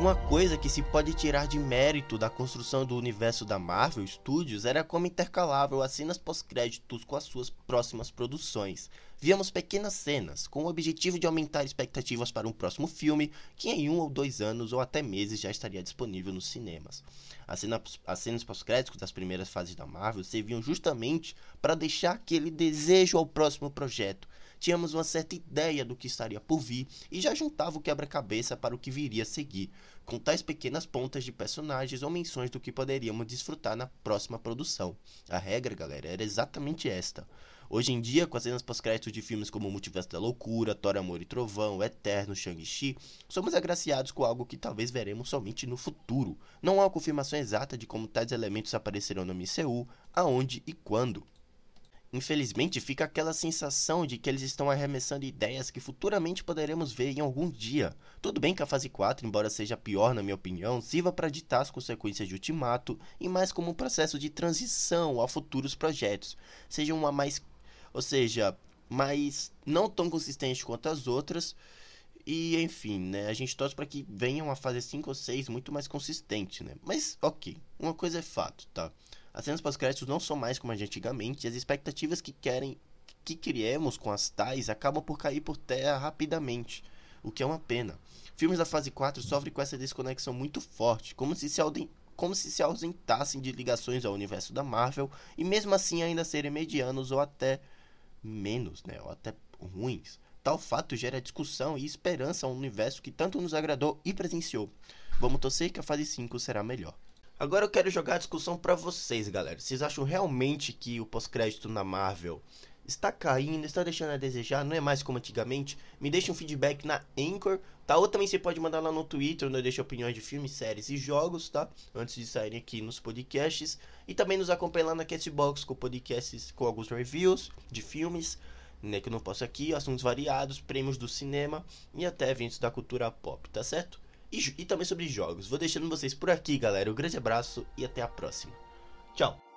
Uma coisa que se pode tirar de mérito da construção do universo da Marvel Studios era como intercalavam as cenas pós-créditos com as suas próximas produções. Víamos pequenas cenas, com o objetivo de aumentar expectativas para um próximo filme, que em um ou dois anos ou até meses já estaria disponível nos cinemas. As, cena, as cenas pós-créditos das primeiras fases da Marvel serviam justamente para deixar aquele desejo ao próximo projeto, tínhamos uma certa ideia do que estaria por vir e já juntava o quebra-cabeça para o que viria a seguir, com tais pequenas pontas de personagens ou menções do que poderíamos desfrutar na próxima produção. A regra, galera, era exatamente esta. Hoje em dia, com as cenas pós-créditos de filmes como Multiverso da Loucura, Thor, Amor e Trovão, Eterno, Shang-Chi, somos agraciados com algo que talvez veremos somente no futuro. Não há confirmação exata de como tais elementos aparecerão no MCU, aonde e quando. Infelizmente, fica aquela sensação de que eles estão arremessando ideias que futuramente poderemos ver em algum dia. Tudo bem que a fase 4, embora seja pior na minha opinião, sirva para ditar as consequências de Ultimato e mais como um processo de transição a futuros projetos. Seja uma mais, ou seja, mais não tão consistente quanto as outras. E enfim, né? A gente torce para que venha uma fase 5 ou 6 muito mais consistente, né? Mas ok, uma coisa é fato, tá? As cenas pós-créditos não são mais como antigamente e as expectativas que querem que criemos com as tais acabam por cair por terra rapidamente, o que é uma pena. Filmes da fase 4 sofrem com essa desconexão muito forte, como se se, como se se ausentassem de ligações ao universo da Marvel e mesmo assim ainda serem medianos ou até menos, né, ou até ruins. Tal fato gera discussão e esperança a um universo que tanto nos agradou e presenciou. Vamos torcer que a fase 5 será melhor. Agora eu quero jogar a discussão para vocês, galera. Vocês acham realmente que o pós-crédito na Marvel está caindo, está deixando a desejar, não é mais como antigamente? Me deixa um feedback na Anchor, tá? Ou também você pode mandar lá no Twitter, onde eu deixo opiniões de filmes, séries e jogos, tá? Antes de saírem aqui nos podcasts. E também nos acompanha lá na Castbox com podcasts com alguns reviews de filmes, né? Que eu não posso aqui, assuntos variados, prêmios do cinema e até eventos da cultura pop, tá certo? E, e também sobre jogos. Vou deixando vocês por aqui, galera. Um grande abraço e até a próxima. Tchau!